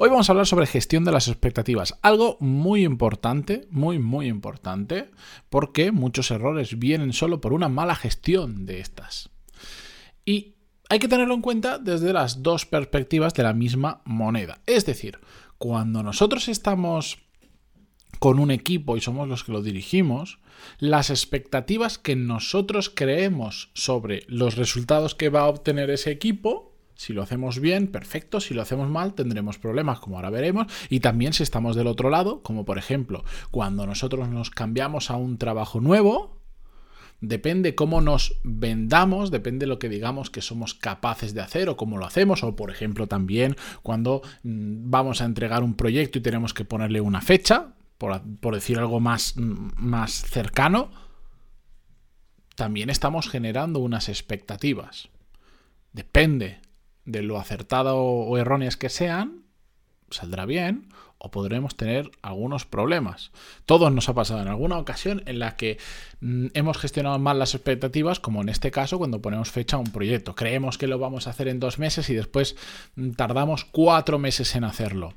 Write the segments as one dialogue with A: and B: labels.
A: Hoy vamos a hablar sobre gestión de las expectativas, algo muy importante, muy muy importante, porque muchos errores vienen solo por una mala gestión de estas. Y hay que tenerlo en cuenta desde las dos perspectivas de la misma moneda. Es decir, cuando nosotros estamos con un equipo y somos los que lo dirigimos, las expectativas que nosotros creemos sobre los resultados que va a obtener ese equipo, si lo hacemos bien, perfecto, si lo hacemos mal, tendremos problemas, como ahora veremos, y también si estamos del otro lado, como por ejemplo, cuando nosotros nos cambiamos a un trabajo nuevo, depende cómo nos vendamos, depende de lo que digamos que somos capaces de hacer o cómo lo hacemos, o por ejemplo también cuando mm, vamos a entregar un proyecto y tenemos que ponerle una fecha, por, decir algo más, más cercano, también estamos generando unas expectativas. Depende de lo acertado o erróneas que sean, saldrá bien o podremos tener algunos problemas. Todos nos ha pasado en alguna ocasión en la que mm, hemos gestionado mal las expectativas, como en este caso cuando ponemos fecha a un proyecto. Creemos que lo vamos a hacer en dos meses y después mm, tardamos cuatro meses en hacerlo.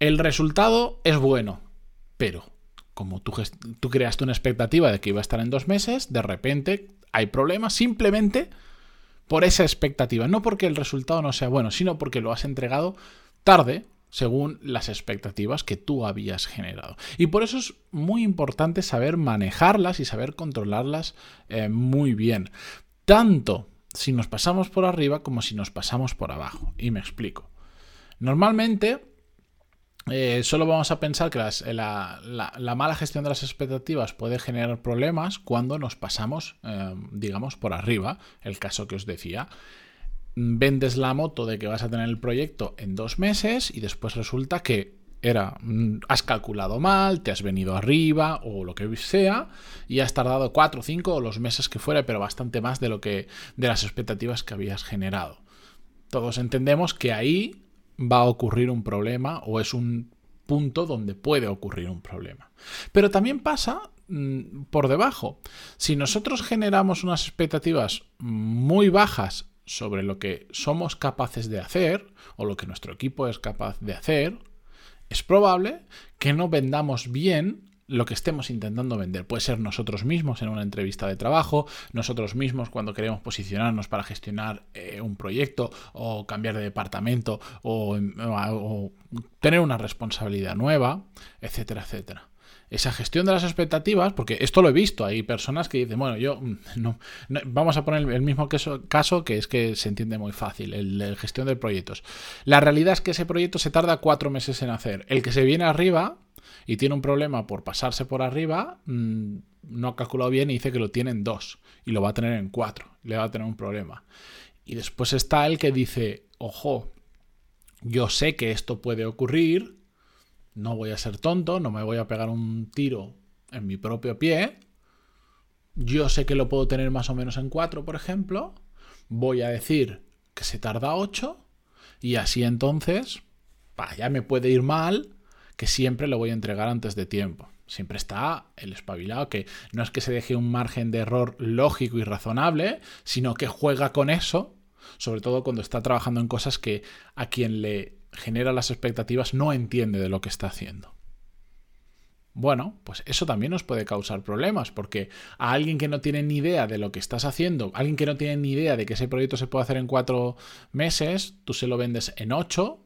A: El resultado es bueno, pero como tú, tú creaste una expectativa de que iba a estar en dos meses, de repente hay problemas simplemente por esa expectativa. No porque el resultado no sea bueno, sino porque lo has entregado tarde según las expectativas que tú habías generado. Y por eso es muy importante saber manejarlas y saber controlarlas eh, muy bien. Tanto si nos pasamos por arriba como si nos pasamos por abajo. Y me explico. Normalmente eh, solo vamos a pensar que la, mala gestión de las expectativas puede generar problemas cuando nos pasamos, eh, digamos, por arriba, el caso que os decía. Vendes la moto de que vas a tener el proyecto en dos meses y después resulta que era, mm, has calculado mal, te has venido arriba o lo que sea y has tardado cuatro, cinco o los meses que fuera, pero bastante más de lo que de las expectativas que habías generado. Todos entendemos que ahí va a ocurrir un problema o es un punto donde puede ocurrir un problema. Pero también pasa mm, por debajo. Si nosotros generamos unas expectativas muy bajas sobre lo que somos capaces de hacer o lo que nuestro equipo es capaz de hacer, es probable que no vendamos bien lo que estemos intentando vender. Puede ser nosotros mismos en una entrevista de trabajo, nosotros mismos cuando queremos posicionarnos para gestionar eh, un proyecto o cambiar de departamento o, tener una responsabilidad nueva, etcétera, etcétera esa gestión de las expectativas, porque esto lo he visto, hay personas que dicen, bueno, yo mm, no, vamos a poner el mismo caso, que es que se entiende muy fácil, el de gestión de proyectos. La realidad es que ese proyecto se tarda cuatro meses en hacer. El que se viene arriba y tiene un problema por pasarse por arriba, mm, no ha calculado bien y dice que lo tiene en dos y lo va a tener en cuatro, le va a tener un problema. Y después está el que dice, ojo, yo sé que esto puede ocurrir, no voy a ser tonto, no me voy a pegar un tiro en mi propio pie, yo sé que lo puedo tener más o menos en cuatro, por ejemplo, voy a decir que se tarda ocho y así entonces, ya me puede ir mal, que siempre lo voy a entregar antes de tiempo. Siempre está el espabilado, que no es que se deje un margen de error lógico y razonable, sino que juega con eso, sobre todo cuando está trabajando en cosas que a quien le genera las expectativas no entiende de lo que está haciendo. Bueno, pues eso también nos puede causar problemas, porque a alguien que no tiene ni idea de lo que estás haciendo, alguien que no tiene ni idea de que ese proyecto se puede hacer en cuatro meses, tú se lo vendes en ocho,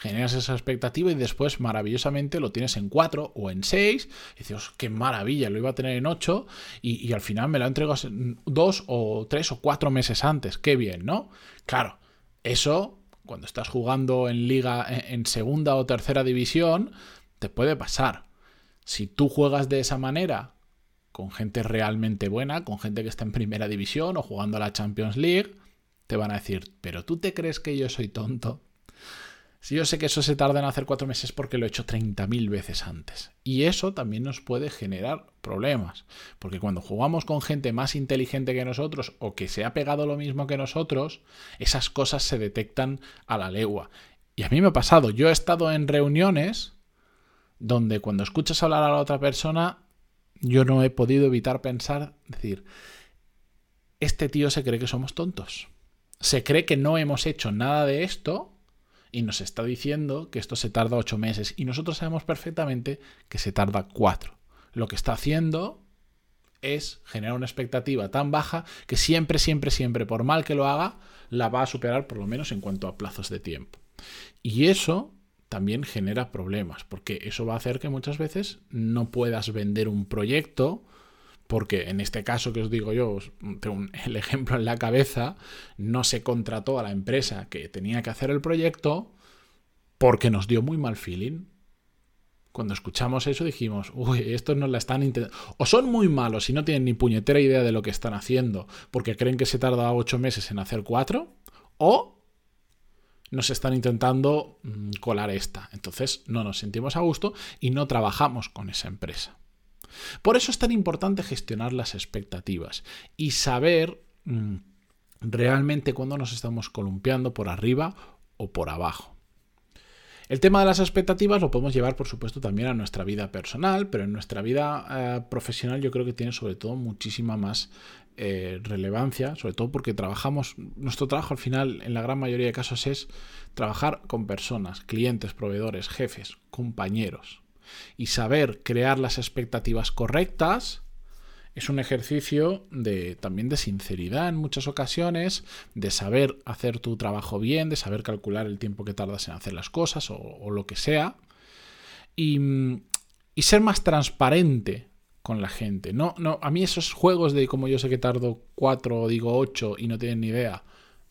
A: generas esa expectativa y después maravillosamente lo tienes en 4 o en 6. Y dices, qué maravilla, lo iba a tener en 8 y, al final me lo entrego dos o tres o cuatro meses antes. Qué bien, ¿no? Claro, eso cuando estás jugando en liga en segunda o tercera división, te puede pasar. Si tú juegas de esa manera con gente realmente buena, con gente que está en primera división o jugando a la Champions League, te van a decir, pero tú te crees que yo soy tonto Si yo sé que eso se tarda en hacer cuatro meses porque lo he hecho 30.000 veces antes. Y eso también nos puede generar problemas. Porque cuando jugamos con gente más inteligente que nosotros o que se ha pegado lo mismo que nosotros, esas cosas se detectan a la legua. Y a mí me ha pasado, yo he estado en reuniones donde cuando escuchas hablar a la otra persona, yo no he podido evitar pensar, decir, este tío se cree que somos tontos. Se cree que no hemos hecho nada de esto y nos está diciendo que esto se tarda ocho meses y nosotros sabemos perfectamente que se tarda cuatro. Lo que está haciendo es generar una expectativa tan baja que siempre, siempre, siempre, por mal que lo haga, la va a superar por lo menos en cuanto a plazos de tiempo. Y eso también genera problemas, porque eso va a hacer que muchas veces no puedas vender un proyecto porque en este caso que os digo yo, tengo el ejemplo en la cabeza, no se contrató a la empresa que tenía que hacer el proyecto porque nos dio muy mal feeling. Cuando escuchamos eso dijimos, uy, estos no la están intentando. O son muy malos y no tienen ni puñetera idea de lo que están haciendo porque creen que se tarda ocho meses en hacer cuatro, o nos están intentando mm, colar esta. Entonces no nos sentimos a gusto y no trabajamos con esa empresa. Por eso es tan importante gestionar las expectativas y saber mm, realmente cuándo nos estamos columpiando por arriba o por abajo. El tema de las expectativas lo podemos llevar, por supuesto, también a nuestra vida personal, pero en nuestra vida eh, profesional yo creo que tiene sobre todo muchísima más eh, relevancia, sobre todo porque trabajamos, nuestro trabajo al final, en la gran mayoría de casos, es trabajar con personas, clientes, proveedores, jefes, compañeros y saber crear las expectativas correctas es un ejercicio de también de sinceridad en muchas ocasiones, de saber hacer tu trabajo bien, de saber calcular el tiempo que tardas en hacer las cosas o, lo que sea, y, y, ser más transparente con la gente. No, no, a mí esos juegos de como yo sé que tardo cuatro o digo ocho y no tienen ni idea,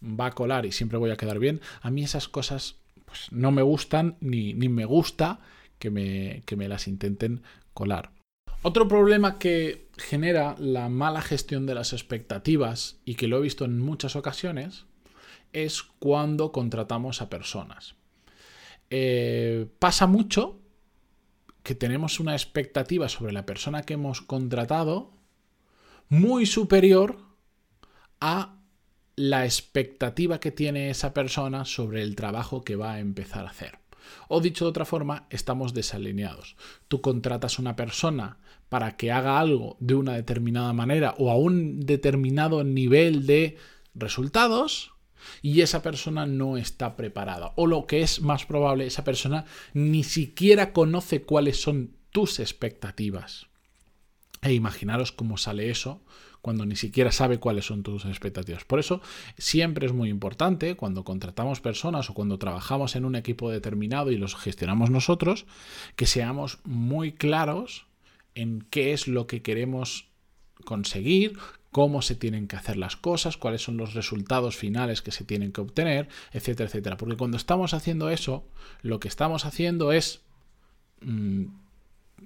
A: va a colar y siempre voy a quedar bien, a mí esas cosas pues, no me gustan ni, ni me gusta que me, me las intenten colar. Otro problema que genera la mala gestión de las expectativas y que lo he visto en muchas ocasiones es cuando contratamos a personas. Eh, pasa mucho que tenemos una expectativa sobre la persona que hemos contratado muy superior a la expectativa que tiene esa persona sobre el trabajo que va a empezar a hacer. O dicho de otra forma, estamos desalineados. Tú contratas a una persona para que haga algo de una determinada manera o a un determinado nivel de resultados y esa persona no está preparada. O lo que es más probable, esa persona ni siquiera conoce cuáles son tus expectativas. E imaginaros cómo sale eso cuando ni siquiera sabe cuáles son tus expectativas. Por eso siempre es muy importante cuando contratamos personas o cuando trabajamos en un equipo determinado y los gestionamos nosotros, que seamos muy claros en qué es lo que queremos conseguir, cómo se tienen que hacer las cosas, cuáles son los resultados finales que se tienen que obtener, etcétera, etcétera. Porque cuando estamos haciendo eso, lo que estamos haciendo es mm,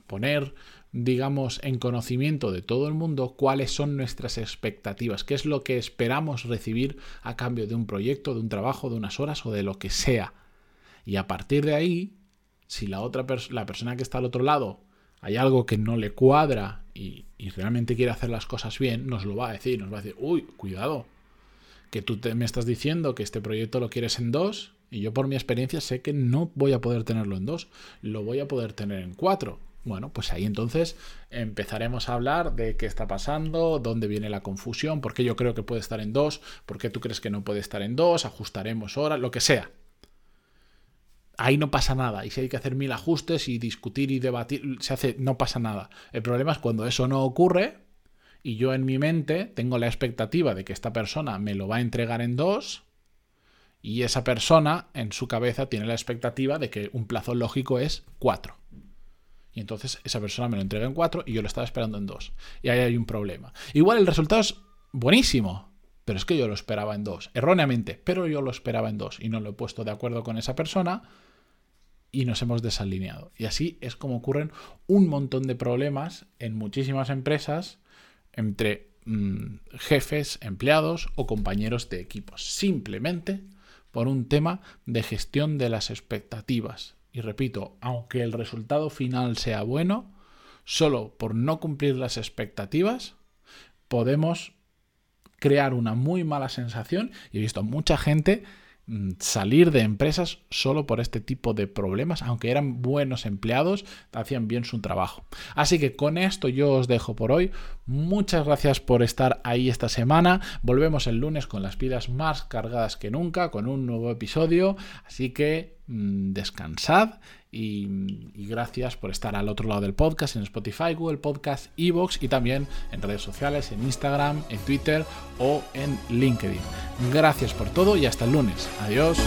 A: poner digamos, en conocimiento de todo el mundo cuáles son nuestras expectativas, qué es lo que esperamos recibir a cambio de un proyecto, de un trabajo, de unas horas o de lo que sea. Y a partir de ahí, si la otra la persona que está al otro lado hay algo que no le cuadra y, realmente quiere hacer las cosas bien, nos lo va a decir, nos va a decir, uy, cuidado, que tú me estás diciendo que este proyecto lo quieres en dos y yo por mi experiencia sé que no voy a poder tenerlo en dos, lo voy a poder tener en cuatro bueno, pues ahí entonces empezaremos a hablar de qué está pasando, dónde viene la confusión, por qué yo creo que puede estar en dos, por qué tú crees que no puede estar en dos, ajustaremos horas, lo que sea. Ahí no pasa nada. Y si hay que hacer mil ajustes y discutir y debatir, se hace, no pasa nada. El problema es cuando eso no ocurre y yo en mi mente tengo la expectativa de que esta persona me lo va a entregar en dos y esa persona en su cabeza tiene la expectativa de que un plazo lógico es cuatro. Y entonces esa persona me lo entrega en 4 y yo lo estaba esperando en 2. Y ahí hay un problema. Igual el resultado es buenísimo, pero es que yo lo esperaba en 2. Erróneamente, pero yo lo esperaba en 2 y no lo he puesto de acuerdo con esa persona y nos hemos desalineado. Y así es como ocurren un montón de problemas en muchísimas empresas entre mm, jefes, empleados o compañeros de equipos. Simplemente por un tema de gestión de las expectativas. Y repito, aunque el resultado final sea bueno, solo por no cumplir las expectativas podemos crear una muy mala sensación. Y he visto mucha gente Mm, salir de empresas solo por este tipo de problemas, aunque eran buenos empleados, hacían bien su trabajo. Así que con esto yo os dejo por hoy. Muchas gracias por estar ahí esta semana. Volvemos el lunes con las pilas más cargadas que nunca, con un nuevo episodio. Así que descansad y, y, gracias por estar al otro lado del podcast en Spotify, Google Podcast, Evox y también en redes sociales, en Instagram, en Twitter o en LinkedIn. Gracias por todo y hasta el lunes. Adiós.